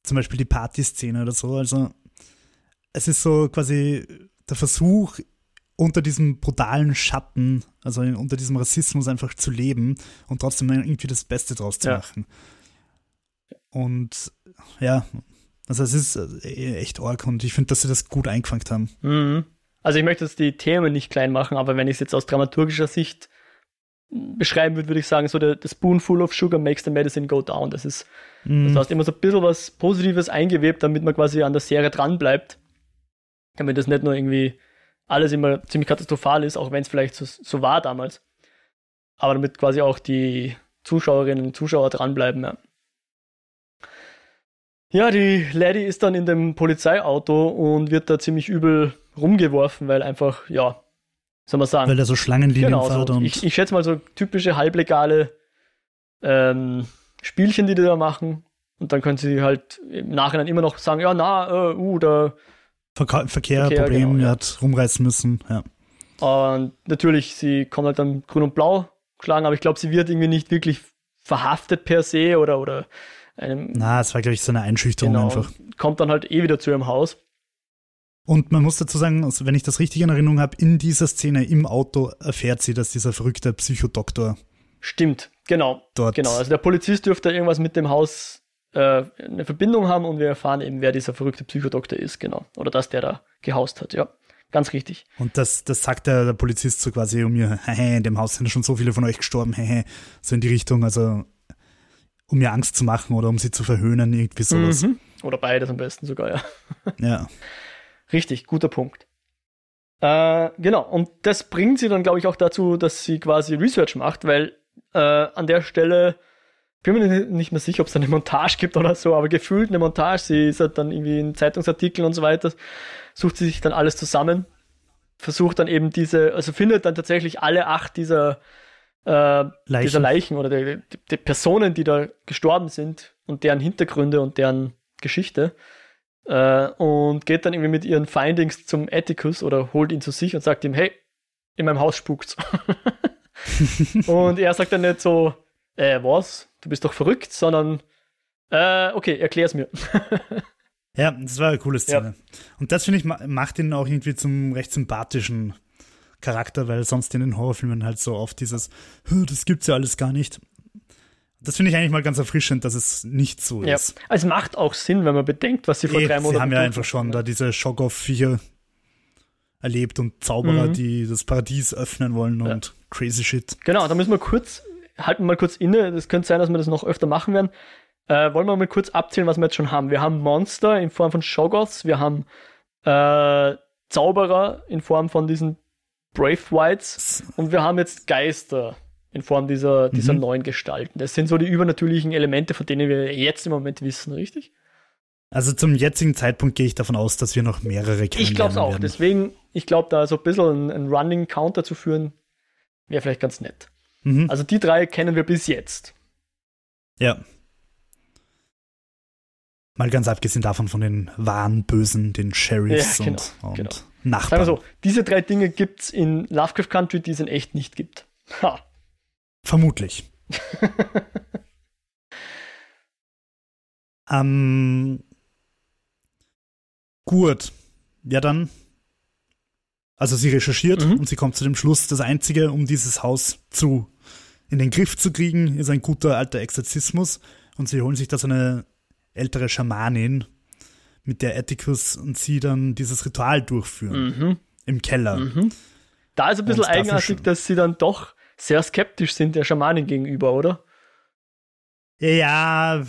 Speaker 2: Zum Beispiel die Partyszene oder so. Also es ist so quasi der Versuch, unter diesem brutalen Schatten, also unter diesem Rassismus einfach zu leben und trotzdem irgendwie das Beste draus zu ja. machen. Und ja, also es ist äh, echt arg und ich finde, dass sie das gut eingefangen haben.
Speaker 1: Mhm. Also ich möchte jetzt die Themen nicht klein machen, aber wenn ich es jetzt aus dramaturgischer Sicht beschreiben würde, würde ich sagen, so der, the spoonful of sugar makes the medicine go down. Das ist, mhm. das heißt immer so ein bisschen was Positives eingewebt, damit man quasi an der Serie dran bleibt. Damit das nicht nur irgendwie alles immer ziemlich katastrophal ist, auch wenn es vielleicht so, so, war damals. Aber damit quasi auch die Zuschauerinnen und Zuschauer dranbleiben, ja. Ja, die Lady ist dann in dem Polizeiauto und wird da ziemlich übel rumgeworfen, weil einfach, ja, soll man sagen.
Speaker 2: Weil er so Schlangenlinien
Speaker 1: genau, fährt. So, ich, ich schätze mal so typische halblegale ähm, Spielchen, die die da machen. Und dann können sie halt im Nachhinein immer noch sagen, ja, na, äh, uh, da
Speaker 2: Verkehr, Verkehr Problem, genau, ja. hat rumreißen müssen, ja.
Speaker 1: Und natürlich, sie kommt halt dann grün und blau geschlagen, aber ich glaube, sie wird irgendwie nicht wirklich verhaftet per se oder, oder
Speaker 2: einem. Na, es war, glaube ich, so eine Einschüchterung genau, einfach.
Speaker 1: Kommt dann halt eh wieder zu ihrem Haus.
Speaker 2: Und man muss dazu sagen, also wenn ich das richtig in Erinnerung habe, in dieser Szene im Auto erfährt sie, dass dieser verrückte Psychodoktor.
Speaker 1: Stimmt, genau. Dort genau. Also der Polizist dürfte irgendwas mit dem Haus äh, eine Verbindung haben und wir erfahren eben, wer dieser verrückte Psychodoktor ist, genau. Oder dass der da gehaust hat, ja. Ganz richtig.
Speaker 2: Und das, das sagt der, der Polizist so quasi um mir, hey, in dem Haus sind schon so viele von euch gestorben, hey, so in die Richtung, also um mir Angst zu machen oder um sie zu verhöhnen, irgendwie sowas. Mhm.
Speaker 1: Oder beides am besten sogar, ja.
Speaker 2: Ja.
Speaker 1: Richtig, guter Punkt. Äh, genau, und das bringt sie dann, glaube ich, auch dazu, dass sie quasi Research macht, weil äh, an der Stelle bin mir nicht mehr sicher, ob es eine Montage gibt oder so, aber gefühlt eine Montage. Sie ist halt dann irgendwie in Zeitungsartikeln und so weiter, sucht sie sich dann alles zusammen, versucht dann eben diese, also findet dann tatsächlich alle acht dieser, äh, Leichen. dieser Leichen oder die, die, die, Personen, die da gestorben sind und deren Hintergründe und deren Geschichte. Äh, und geht dann irgendwie mit ihren Findings zum Atticus oder holt ihn zu sich und sagt ihm, hey, in meinem Haus spukt's. und er sagt dann nicht so, äh, was? Du bist doch verrückt, sondern, äh, okay, erklär's mir.
Speaker 2: ja, das war eine coole Szene. Ja. Und das, finde ich, macht ihn auch irgendwie zum recht sympathischen Charakter, weil sonst in den Horrorfilmen halt so oft dieses, das gibt's ja alles gar nicht. Das finde ich eigentlich mal ganz erfrischend, dass es nicht so ja. ist.
Speaker 1: Also es macht auch Sinn, wenn man bedenkt, was sie vor e, drei Monaten
Speaker 2: Sie haben ja einfach schon da diese Shock-Off-Viecher erlebt und Zauberer, mhm. die das Paradies öffnen wollen und ja. crazy shit.
Speaker 1: Genau, da müssen wir kurz halten wir mal kurz inne. Das könnte sein, dass wir das noch öfter machen werden. Äh, wollen wir mal kurz abzählen, was wir jetzt schon haben. Wir haben Monster in Form von Shoggoths, wir haben äh, Zauberer in Form von diesen Brave Whites und wir haben jetzt Geister in Form dieser, dieser mhm. neuen Gestalten. Das sind so die übernatürlichen Elemente, von denen wir jetzt im Moment wissen, richtig?
Speaker 2: Also zum jetzigen Zeitpunkt gehe ich davon aus, dass wir noch mehrere
Speaker 1: kennen. Ich glaube es auch. Werden. Deswegen, ich glaube, da so ein bisschen ein, ein Running Counter zu führen, wäre vielleicht ganz nett. Mhm. Also die drei kennen wir bis jetzt.
Speaker 2: Ja. Mal ganz abgesehen davon von den wahren Bösen, den Sheriffs ja, genau, und, und genau. Nachbarn.
Speaker 1: Sagen wir so, diese drei Dinge gibt es in Lovecraft Country, die es in echt nicht gibt. Ha.
Speaker 2: Vermutlich. ähm, gut. Ja, dann also sie recherchiert mhm. und sie kommt zu dem Schluss, das Einzige, um dieses Haus zu in den Griff zu kriegen, ist ein guter alter Exorzismus. Und sie holen sich da so eine ältere Schamanin, mit der Atticus und sie dann dieses Ritual durchführen. Mhm. Im Keller. Mhm.
Speaker 1: Da ist ein bisschen eigenartig, dass sie dann doch sehr skeptisch sind der Schamanin gegenüber, oder?
Speaker 2: Ja,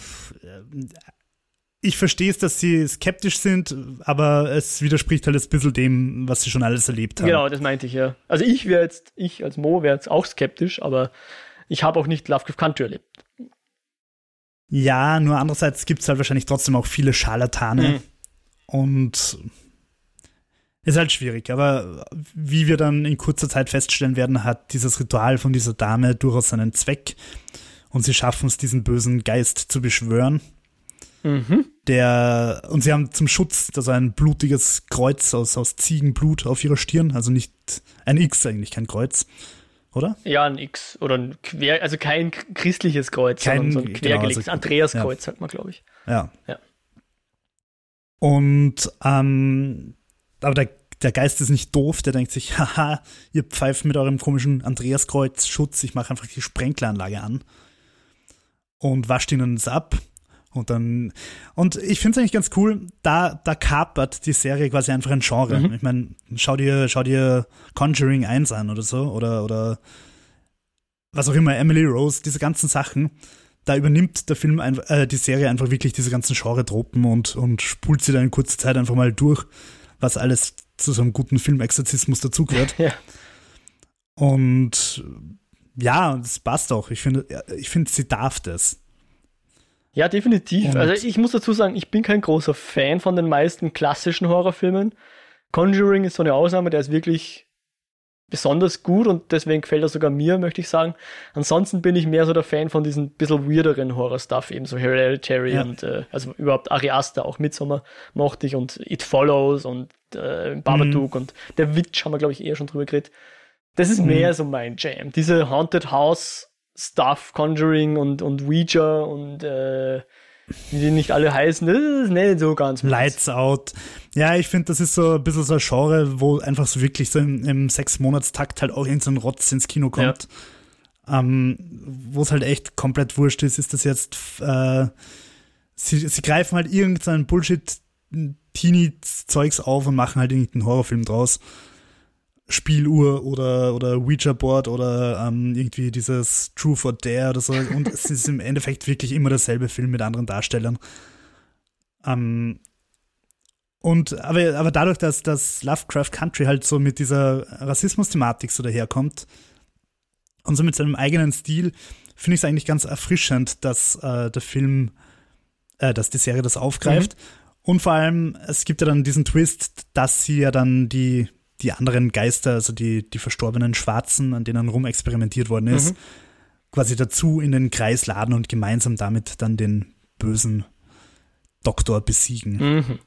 Speaker 2: ich verstehe es, dass sie skeptisch sind, aber es widerspricht halt ein bisschen dem, was sie schon alles erlebt haben.
Speaker 1: Genau, das meinte ich ja. Also ich wäre jetzt, ich als Mo wäre jetzt auch skeptisch, aber ich habe auch nicht Lovecraft Country erlebt.
Speaker 2: Ja, nur andererseits gibt es halt wahrscheinlich trotzdem auch viele Scharlatane. Mhm. Und ist halt schwierig, aber wie wir dann in kurzer Zeit feststellen werden, hat dieses Ritual von dieser Dame durchaus seinen Zweck. Und sie schaffen es, diesen bösen Geist zu beschwören. Mhm. Der, und sie haben zum Schutz da so ein blutiges Kreuz aus, aus Ziegenblut auf ihrer Stirn, also nicht ein X eigentlich, kein Kreuz, oder?
Speaker 1: Ja, ein X oder ein Quer, also kein christliches Kreuz, kein, sondern so ein quergelegtes genau, also, Andreaskreuz, ja. sagt man, glaube ich.
Speaker 2: Ja. ja. Und ähm, aber der, der Geist ist nicht doof, der denkt sich, haha, ihr pfeift mit eurem komischen Andreaskreuz Schutz, ich mache einfach die Sprenkleranlage an und wascht ihnen das ab und dann, und ich finde es eigentlich ganz cool, da, da kapert die Serie quasi einfach ein Genre. Mhm. Ich meine, schau dir, schau dir Conjuring 1 an oder so, oder, oder was auch immer, Emily Rose, diese ganzen Sachen. Da übernimmt der Film, äh, die Serie einfach wirklich diese ganzen Genre-Tropen und, und spult sie dann in kurzer Zeit einfach mal durch, was alles zu so einem guten Filmexorzismus dazugehört. ja. Und ja, das passt auch. Ich finde, ich finde, sie darf das.
Speaker 1: Ja, definitiv. Und also ich muss dazu sagen, ich bin kein großer Fan von den meisten klassischen Horrorfilmen. Conjuring ist so eine Ausnahme, der ist wirklich besonders gut und deswegen gefällt er sogar mir, möchte ich sagen. Ansonsten bin ich mehr so der Fan von diesen bisschen weirderen Horror-Stuff, eben so Hereditary ja. und äh, also überhaupt Ariasta, auch Midsommar mochte ich und It Follows und äh, Babadook mhm. und der Witch haben wir, glaube ich, eher schon drüber geredet. Das ist mhm. mehr so mein Jam. Diese Haunted House Stuff, Conjuring und, und Ouija und äh, wie die nicht alle heißen, das ist nicht so ganz.
Speaker 2: Lights Out. Ja, ich finde, das ist so ein bisschen so ein Genre, wo einfach so wirklich so im, im Sechs-Monats-Takt halt auch irgendein so Rotz ins Kino kommt. Ja. Ähm, wo es halt echt komplett wurscht ist, ist das jetzt, äh, sie, sie greifen halt irgendeinen Bullshit Teenie-Zeugs auf und machen halt irgendeinen Horrorfilm draus. Spieluhr oder, oder Ouija-Board oder ähm, irgendwie dieses Truth or Dare oder so. Und es ist im Endeffekt wirklich immer derselbe Film mit anderen Darstellern. Ähm, und aber, aber dadurch, dass das Lovecraft Country halt so mit dieser Rassismus-Thematik so daherkommt und so mit seinem eigenen Stil, finde ich es eigentlich ganz erfrischend, dass äh, der Film, äh, dass die Serie das aufgreift. Mhm. Und vor allem, es gibt ja dann diesen Twist, dass sie ja dann die die anderen Geister, also die, die verstorbenen Schwarzen, an denen rumexperimentiert worden ist, mhm. quasi dazu in den Kreis laden und gemeinsam damit dann den bösen Doktor besiegen.
Speaker 1: Mhm.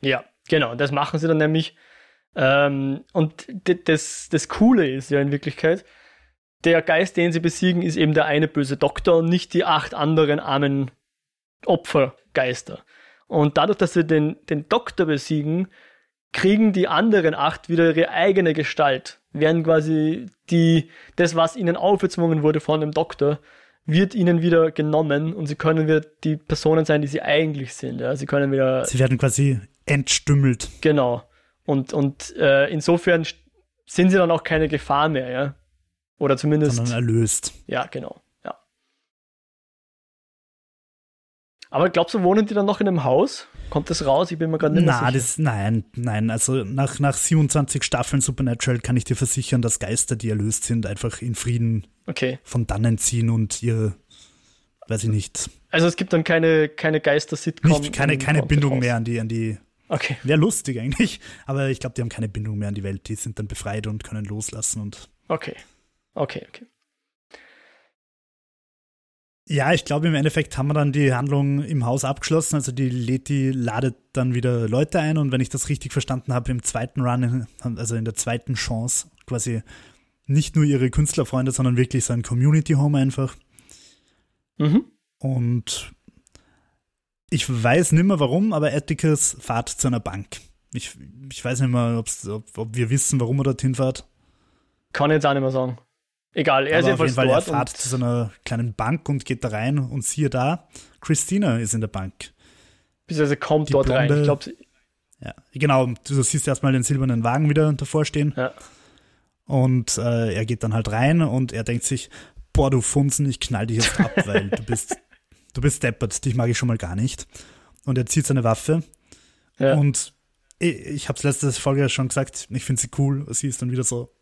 Speaker 1: Ja, genau. Das machen sie dann nämlich. Ähm, und das, das Coole ist ja in Wirklichkeit, der Geist, den sie besiegen, ist eben der eine böse Doktor und nicht die acht anderen armen Opfergeister. Und dadurch, dass sie den, den Doktor besiegen, kriegen die anderen acht wieder ihre eigene Gestalt. Werden quasi die, das, was ihnen aufgezwungen wurde von dem Doktor, wird ihnen wieder genommen und sie können wieder die Personen sein, die sie eigentlich sind. Ja? Sie können wieder.
Speaker 2: Sie werden quasi entstümmelt.
Speaker 1: Genau. Und, und äh, insofern sind sie dann auch keine Gefahr mehr, ja. Oder zumindest.
Speaker 2: Sondern erlöst.
Speaker 1: Ja, genau. Aber glaubst du, wohnen die dann noch in einem Haus? Kommt das raus? Ich bin mir gerade nicht
Speaker 2: Na, das, Nein, nein. Also nach, nach 27 Staffeln Supernatural kann ich dir versichern, dass Geister, die erlöst sind, einfach in Frieden
Speaker 1: okay.
Speaker 2: von dannen ziehen und ihr, weiß ich nicht.
Speaker 1: Also es gibt dann keine, keine Geister-Sitcom.
Speaker 2: Keine, keine Bindung mehr an die, an die.
Speaker 1: Okay.
Speaker 2: Wäre lustig eigentlich, aber ich glaube, die haben keine Bindung mehr an die Welt. Die sind dann befreit und können loslassen und.
Speaker 1: Okay. Okay, okay.
Speaker 2: Ja, ich glaube, im Endeffekt haben wir dann die Handlung im Haus abgeschlossen. Also die Leti ladet dann wieder Leute ein und wenn ich das richtig verstanden habe, im zweiten Run, also in der zweiten Chance, quasi nicht nur ihre Künstlerfreunde, sondern wirklich so ein Community Home einfach.
Speaker 1: Mhm.
Speaker 2: Und ich weiß nicht mehr warum, aber Atticus fahrt zu einer Bank. Ich, ich weiß nicht mehr, ob, ob wir wissen, warum er dorthin fährt.
Speaker 1: Kann ich jetzt auch nicht mehr sagen. Egal, er
Speaker 2: Aber ist jedenfalls auf jeden Fall, dort. Er fährt zu so einer kleinen Bank und geht da rein und siehe da, Christina ist in der Bank.
Speaker 1: Beziehungsweise kommt Die dort blonde, rein. Ich glaube,
Speaker 2: ja, genau. Du siehst erstmal den silbernen Wagen wieder davor stehen.
Speaker 1: Ja.
Speaker 2: Und äh, er geht dann halt rein und er denkt sich, boah, du Funzen, ich knall dich jetzt ab, weil du bist, du bist deppert, dich mag ich schon mal gar nicht. Und er zieht seine Waffe. Ja. Und ich, ich habe es letzte Folge schon gesagt, ich finde sie cool. Sie ist dann wieder so,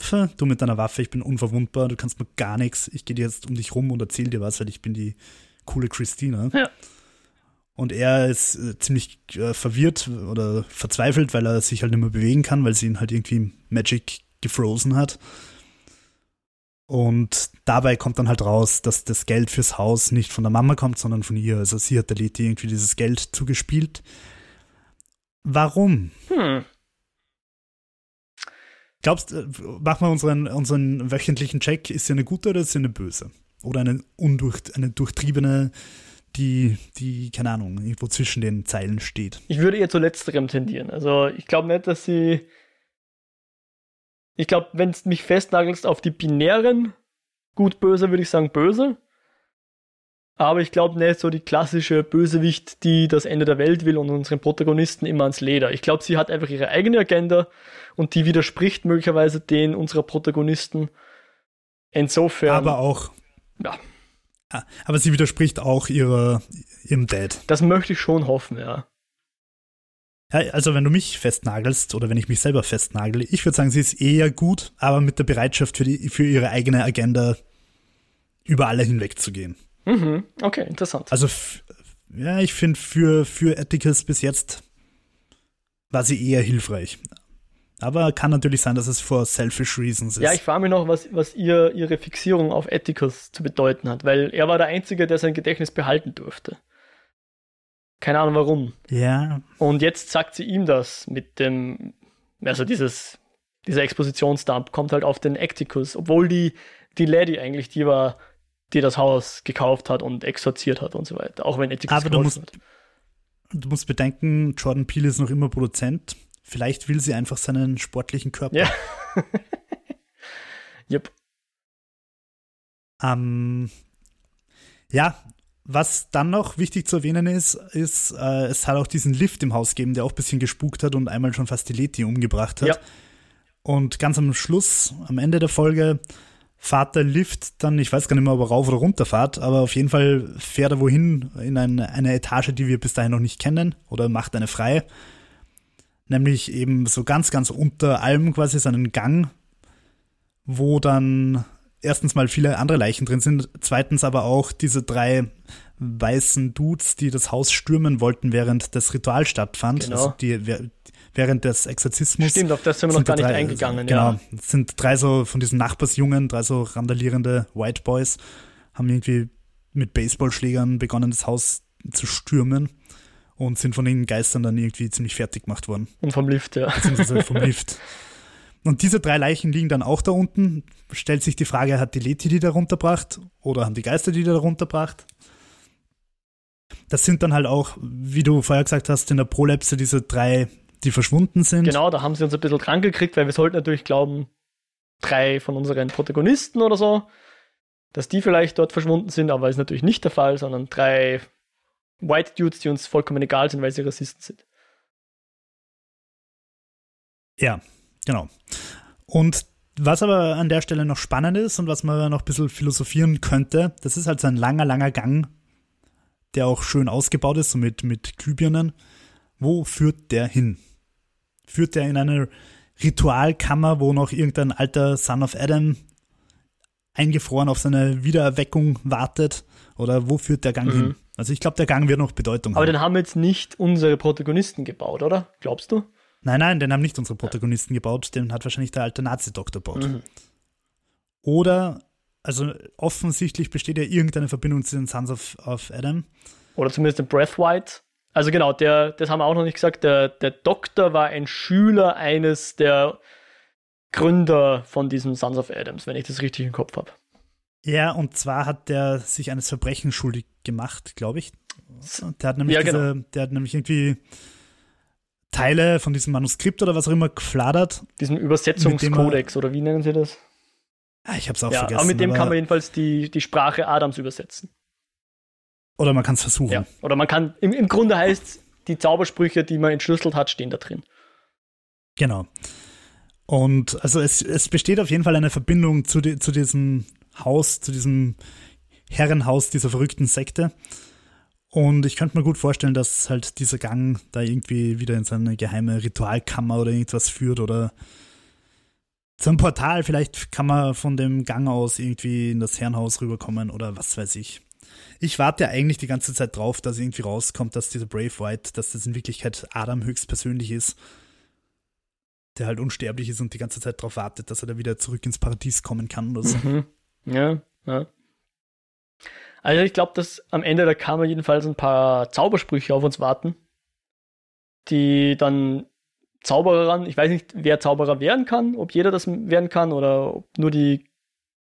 Speaker 2: pf, du mit deiner Waffe, ich bin unverwundbar, du kannst mir gar nichts, ich gehe jetzt um dich rum und erzähl dir was, weil ich bin die coole Christina.
Speaker 1: Ja.
Speaker 2: Und er ist äh, ziemlich äh, verwirrt oder verzweifelt, weil er sich halt nicht mehr bewegen kann, weil sie ihn halt irgendwie Magic gefrozen hat. Und dabei kommt dann halt raus, dass das Geld fürs Haus nicht von der Mama kommt, sondern von ihr. Also sie hat der Leti irgendwie dieses Geld zugespielt. Warum?
Speaker 1: Hm.
Speaker 2: Glaubst äh, machen wir unseren, unseren wöchentlichen Check, ist sie eine gute oder ist sie eine böse? Oder eine, undurch, eine durchtriebene, die, die, keine Ahnung, irgendwo zwischen den Zeilen steht?
Speaker 1: Ich würde eher zu letzterem tendieren. Also ich glaube nicht, dass sie. Ich glaube, wenn du mich festnagelst auf die binären gut-böse, würde ich sagen böse. Aber ich glaube nicht so die klassische Bösewicht, die das Ende der Welt will und unseren Protagonisten immer ans Leder. Ich glaube, sie hat einfach ihre eigene Agenda und die widerspricht möglicherweise den unserer Protagonisten. Insofern.
Speaker 2: Aber auch.
Speaker 1: Ja.
Speaker 2: Ah, aber sie widerspricht auch ihrer, ihrem Dad.
Speaker 1: Das möchte ich schon hoffen, ja.
Speaker 2: ja. Also wenn du mich festnagelst oder wenn ich mich selber festnagle, ich würde sagen, sie ist eher gut, aber mit der Bereitschaft für, die, für ihre eigene Agenda über alle hinwegzugehen.
Speaker 1: Mhm. Okay, interessant.
Speaker 2: Also, ja, ich finde, für, für Atticus bis jetzt war sie eher hilfreich. Aber kann natürlich sein, dass es for selfish reasons ist.
Speaker 1: Ja, ich frage mich noch, was, was ihr, ihre Fixierung auf Atticus zu bedeuten hat, weil er war der Einzige, der sein Gedächtnis behalten durfte. Keine Ahnung warum.
Speaker 2: Ja.
Speaker 1: Und jetzt sagt sie ihm das mit dem, also dieses, dieser Expositionsdump kommt halt auf den Atticus, obwohl die, die Lady eigentlich die war, die das Haus gekauft hat und exorziert hat und so weiter. Auch wenn
Speaker 2: Atticus Aber du musst, hat. du musst bedenken, Jordan Peele ist noch immer Produzent. Vielleicht will sie einfach seinen sportlichen Körper.
Speaker 1: Ja. yep.
Speaker 2: Ähm, ja, was dann noch wichtig zu erwähnen ist, ist, äh, es hat auch diesen Lift im Haus gegeben, der auch ein bisschen gespukt hat und einmal schon fast die Leti umgebracht hat. Ja. Und ganz am Schluss, am Ende der Folge, fahrt der Lift dann, ich weiß gar nicht mehr, ob er rauf oder runter fährt, aber auf jeden Fall fährt er wohin in eine, eine Etage, die wir bis dahin noch nicht kennen oder macht eine frei. Nämlich eben so ganz, ganz unter allem quasi seinen Gang, wo dann erstens mal viele andere Leichen drin sind, zweitens aber auch diese drei weißen Dudes, die das Haus stürmen wollten, während das Ritual stattfand. Genau. Also die, während des Exorzismus.
Speaker 1: Stimmt, auf das sind wir noch gar nicht drei, eingegangen.
Speaker 2: Genau,
Speaker 1: ja.
Speaker 2: sind drei so von diesen Nachbarsjungen, drei so randalierende White Boys, haben irgendwie mit Baseballschlägern begonnen, das Haus zu stürmen und sind von den Geistern dann irgendwie ziemlich fertig gemacht worden.
Speaker 1: Und vom Lift, ja.
Speaker 2: Beziehungsweise vom Lift. Und diese drei Leichen liegen dann auch da unten. Stellt sich die Frage, hat die Leti die da runterbracht oder haben die Geister die da runterbracht? Das sind dann halt auch, wie du vorher gesagt hast, in der Prolepse diese drei, die verschwunden sind.
Speaker 1: Genau, da haben sie uns ein bisschen dran gekriegt, weil wir sollten natürlich glauben, drei von unseren Protagonisten oder so, dass die vielleicht dort verschwunden sind, aber ist natürlich nicht der Fall, sondern drei White Dudes, die uns vollkommen egal sind, weil sie Rassisten sind.
Speaker 2: Ja, Genau. Und was aber an der Stelle noch spannend ist und was man noch ein bisschen philosophieren könnte, das ist halt so ein langer, langer Gang, der auch schön ausgebaut ist, so mit, mit Glühbirnen. Wo führt der hin? Führt der in eine Ritualkammer, wo noch irgendein alter Son of Adam eingefroren auf seine Wiedererweckung wartet? Oder wo führt der Gang mhm. hin? Also ich glaube, der Gang wird noch Bedeutung
Speaker 1: Aber haben. Aber den haben jetzt nicht unsere Protagonisten gebaut, oder? Glaubst du?
Speaker 2: Nein, nein, den haben nicht unsere Protagonisten gebaut, den hat wahrscheinlich der alte Nazi-Doktor gebaut. Mhm. Oder, also offensichtlich besteht ja irgendeine Verbindung zu den Sons of, of Adam.
Speaker 1: Oder zumindest der Breathwhite. Also genau, der, das haben wir auch noch nicht gesagt, der, der Doktor war ein Schüler eines der Gründer von diesem Sons of Adams, wenn ich das richtig im Kopf habe.
Speaker 2: Ja, und zwar hat der sich eines Verbrechens schuldig gemacht, glaube ich. Der hat nämlich, ja, genau. diese, der hat nämlich irgendwie Teile von diesem Manuskript oder was auch immer gefladert.
Speaker 1: Diesem Übersetzungskodex oder wie nennen sie das?
Speaker 2: Ah, ich habe es auch ja, vergessen.
Speaker 1: Aber mit dem aber kann man jedenfalls die, die Sprache Adams übersetzen.
Speaker 2: Oder man kann es versuchen. Ja,
Speaker 1: oder man kann, im, im Grunde heißt die Zaubersprüche, die man entschlüsselt hat, stehen da drin.
Speaker 2: Genau. Und also es, es besteht auf jeden Fall eine Verbindung zu, die, zu diesem Haus, zu diesem Herrenhaus dieser verrückten Sekte. Und ich könnte mir gut vorstellen, dass halt dieser Gang da irgendwie wieder in seine geheime Ritualkammer oder irgendwas führt oder zum Portal. Vielleicht kann man von dem Gang aus irgendwie in das Herrenhaus rüberkommen oder was weiß ich. Ich warte ja eigentlich die ganze Zeit drauf, dass irgendwie rauskommt, dass dieser Brave White, dass das in Wirklichkeit Adam höchstpersönlich ist, der halt unsterblich ist und die ganze Zeit darauf wartet, dass er da wieder zurück ins Paradies kommen kann oder so.
Speaker 1: Mhm. Ja, ja. Also ich glaube, dass am Ende der Kammer jedenfalls ein paar Zaubersprüche auf uns warten, die dann Zauberern, ich weiß nicht, wer Zauberer werden kann, ob jeder das werden kann oder ob nur die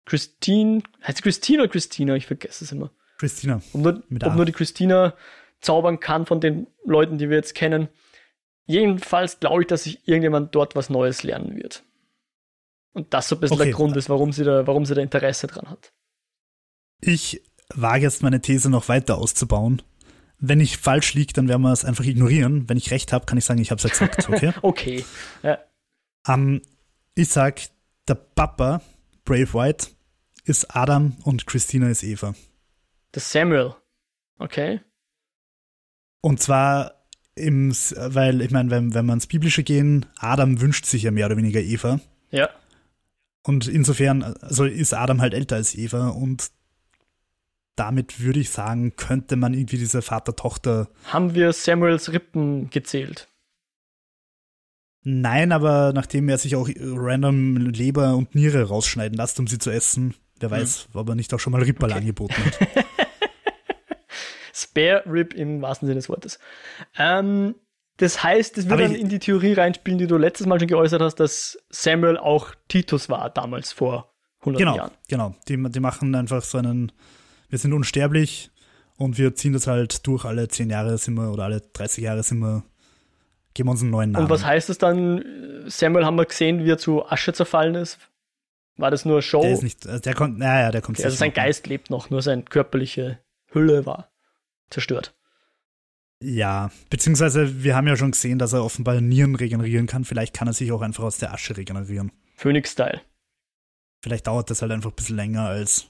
Speaker 1: Christine, heißt Christine oder Christina? Ich vergesse es immer.
Speaker 2: Christina.
Speaker 1: Ob nur, ob nur die Christina zaubern kann von den Leuten, die wir jetzt kennen. Jedenfalls glaube ich, dass sich irgendjemand dort was Neues lernen wird. Und das so ein bisschen okay. der Grund ist, warum sie da, warum sie da Interesse dran hat.
Speaker 2: Ich wage jetzt meine These noch weiter auszubauen. Wenn ich falsch liege, dann werden wir es einfach ignorieren. Wenn ich recht habe, kann ich sagen, ich habe es exakt. Okay.
Speaker 1: okay. Ja.
Speaker 2: Um, ich sag, der Papa, Brave White, ist Adam und Christina ist Eva.
Speaker 1: Der Samuel. Okay.
Speaker 2: Und zwar im, weil, ich meine, wenn, wenn wir ins Biblische gehen, Adam wünscht sich ja mehr oder weniger Eva.
Speaker 1: Ja.
Speaker 2: Und insofern, also ist Adam halt älter als Eva und damit würde ich sagen, könnte man irgendwie diese Vater-Tochter.
Speaker 1: Haben wir Samuels Rippen gezählt?
Speaker 2: Nein, aber nachdem er sich auch random Leber und Niere rausschneiden lässt, um sie zu essen, wer hm. weiß, hm. ob er nicht auch schon mal Rippal okay. angeboten hat.
Speaker 1: Spare Rib im wahrsten Sinne des Wortes. Ähm, das heißt, es wird dann in die Theorie reinspielen, die du letztes Mal schon geäußert hast, dass Samuel auch Titus war damals vor 100
Speaker 2: genau,
Speaker 1: Jahren.
Speaker 2: Genau, die, die machen einfach so einen, wir sind unsterblich und wir ziehen das halt durch, alle 10 Jahre sind wir, oder alle 30 Jahre sind wir, geben uns einen neuen Namen.
Speaker 1: Und was heißt es dann, Samuel haben wir gesehen, wie er zu Asche zerfallen ist? War das nur Show?
Speaker 2: Der ist nicht, der kommt, naja, der kommt
Speaker 1: okay, Also sein Geist lebt noch, nur seine körperliche Hülle war zerstört.
Speaker 2: Ja, beziehungsweise wir haben ja schon gesehen, dass er offenbar Nieren regenerieren kann. Vielleicht kann er sich auch einfach aus der Asche regenerieren.
Speaker 1: Phoenix-Style.
Speaker 2: Vielleicht dauert das halt einfach ein bisschen länger als.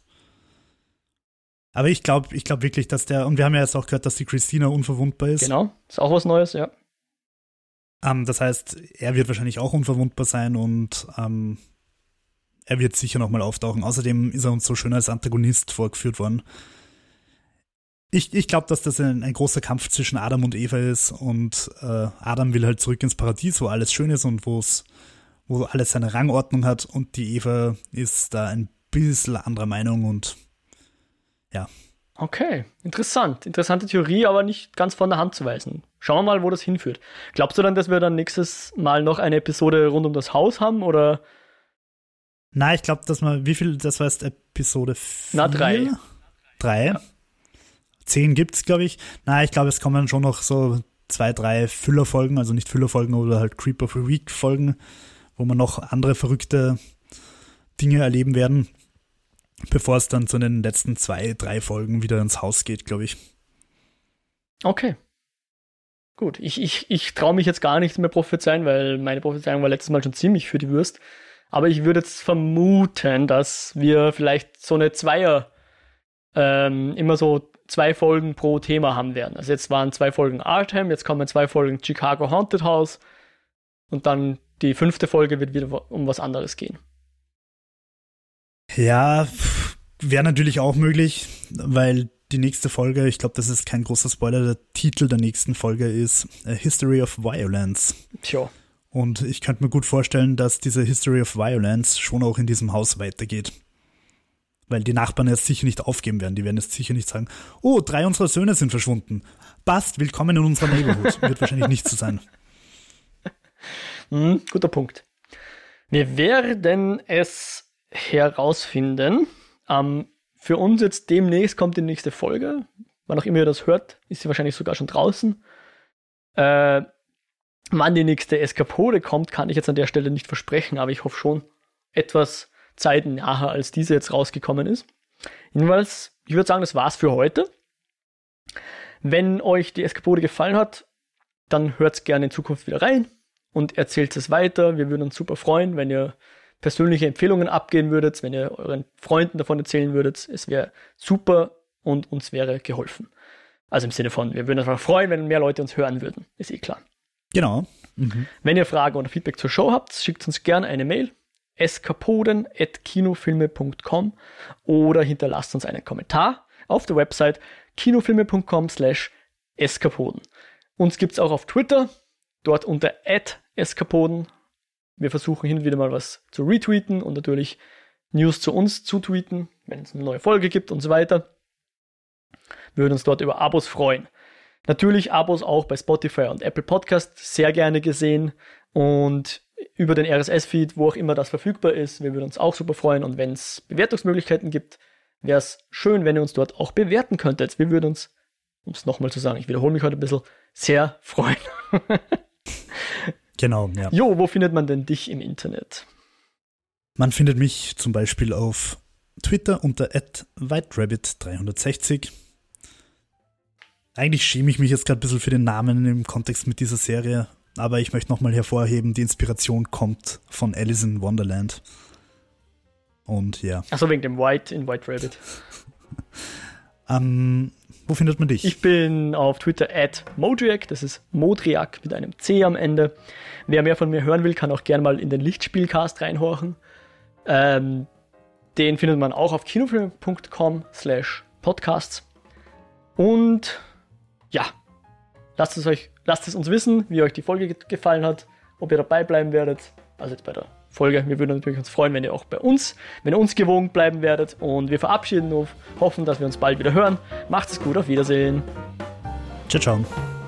Speaker 2: Aber ich glaube ich glaub wirklich, dass der, und wir haben ja jetzt auch gehört, dass die Christina unverwundbar ist.
Speaker 1: Genau, ist auch was Neues, ja.
Speaker 2: Ähm, das heißt, er wird wahrscheinlich auch unverwundbar sein und ähm, er wird sicher nochmal auftauchen. Außerdem ist er uns so schön als Antagonist vorgeführt worden. Ich, ich glaube, dass das ein, ein, großer Kampf zwischen Adam und Eva ist und äh, Adam will halt zurück ins Paradies, wo alles schön ist und wo's, wo alles seine Rangordnung hat und die Eva ist da ein bisschen anderer Meinung und ja.
Speaker 1: Okay, interessant. Interessante Theorie, aber nicht ganz von der Hand zu weisen. Schauen wir mal, wo das hinführt. Glaubst du dann, dass wir dann nächstes Mal noch eine Episode rund um das Haus haben oder?
Speaker 2: Nein, ich glaube, dass wir, wie viel, das war jetzt Episode 4?
Speaker 1: Na, drei.
Speaker 2: Drei? Ja zehn gibt's, glaube ich. Na, ich glaube, es kommen schon noch so zwei, drei Füllerfolgen, also nicht Füllerfolgen oder halt Creep of a Week Folgen, wo man noch andere verrückte Dinge erleben werden, bevor es dann zu den letzten zwei, drei Folgen wieder ins Haus geht, glaube ich.
Speaker 1: Okay. Gut, ich, ich, ich traue mich jetzt gar nichts mehr prophezeien, weil meine Prophezeiung war letztes Mal schon ziemlich für die Würst. Aber ich würde jetzt vermuten, dass wir vielleicht so eine Zweier, ähm, immer so zwei Folgen pro Thema haben werden. Also jetzt waren zwei Folgen Artham, jetzt kommen zwei Folgen Chicago Haunted House und dann die fünfte Folge wird wieder um was anderes gehen.
Speaker 2: Ja, wäre natürlich auch möglich, weil die nächste Folge, ich glaube, das ist kein großer Spoiler, der Titel der nächsten Folge ist A History of Violence.
Speaker 1: Tja.
Speaker 2: Und ich könnte mir gut vorstellen, dass diese History of Violence schon auch in diesem Haus weitergeht weil die Nachbarn jetzt sicher nicht aufgeben werden. Die werden jetzt sicher nicht sagen, oh, drei unserer Söhne sind verschwunden. Passt, willkommen in unserer Neighborhood. Wird wahrscheinlich nicht so sein.
Speaker 1: Hm, guter Punkt. Wir werden es herausfinden. Ähm, für uns jetzt demnächst kommt die nächste Folge. Wann auch immer ihr das hört, ist sie wahrscheinlich sogar schon draußen. Äh, wann die nächste Eskapode kommt, kann ich jetzt an der Stelle nicht versprechen, aber ich hoffe schon etwas Zeiten nachher, als diese jetzt rausgekommen ist. Jedenfalls, ich würde sagen, das war's für heute. Wenn euch die Eskapode gefallen hat, dann hört gerne in Zukunft wieder rein und erzählt es weiter. Wir würden uns super freuen, wenn ihr persönliche Empfehlungen abgeben würdet, wenn ihr euren Freunden davon erzählen würdet. Es wäre super und uns wäre geholfen. Also im Sinne von, wir würden uns einfach freuen, wenn mehr Leute uns hören würden. Ist eh klar.
Speaker 2: Genau.
Speaker 1: Mhm. Wenn ihr Fragen oder Feedback zur Show habt, schickt uns gerne eine Mail eskapoden.kinofilme.com oder hinterlasst uns einen Kommentar auf der Website kinofilme.com slash eskapoden. Uns gibt es auch auf Twitter, dort unter eskapoden. Wir versuchen hin und wieder mal was zu retweeten und natürlich News zu uns zu tweeten, wenn es eine neue Folge gibt und so weiter. Wir würden uns dort über Abos freuen. Natürlich Abos auch bei Spotify und Apple Podcast sehr gerne gesehen und über den RSS-Feed, wo auch immer das verfügbar ist. Wir würden uns auch super freuen und wenn es Bewertungsmöglichkeiten gibt, wäre es schön, wenn ihr uns dort auch bewerten könntet. Wir würden uns, um es nochmal zu sagen, ich wiederhole mich heute ein bisschen, sehr freuen.
Speaker 2: genau, ja.
Speaker 1: Jo, wo findet man denn dich im Internet?
Speaker 2: Man findet mich zum Beispiel auf Twitter unter whiterabbit360. Eigentlich schäme ich mich jetzt gerade ein bisschen für den Namen im Kontext mit dieser Serie, aber ich möchte nochmal hervorheben, die Inspiration kommt von Alice in Wonderland. Und ja.
Speaker 1: Achso, wegen dem White in White Rabbit.
Speaker 2: ähm, wo findet man dich?
Speaker 1: Ich bin auf Twitter at Modriak, das ist Modriak mit einem C am Ende. Wer mehr von mir hören will, kann auch gerne mal in den Lichtspielcast reinhorchen. Ähm, den findet man auch auf kinofilm.com slash podcasts. Und ja, lasst es euch Lasst es uns wissen, wie euch die Folge gefallen hat ob ihr dabei bleiben werdet. Also jetzt bei der Folge. Wir würden natürlich uns freuen, wenn ihr auch bei uns, wenn ihr uns gewogen bleiben werdet. Und wir verabschieden uns, hoffen, dass wir uns bald wieder hören. Macht es gut, auf Wiedersehen.
Speaker 2: Ciao, ciao.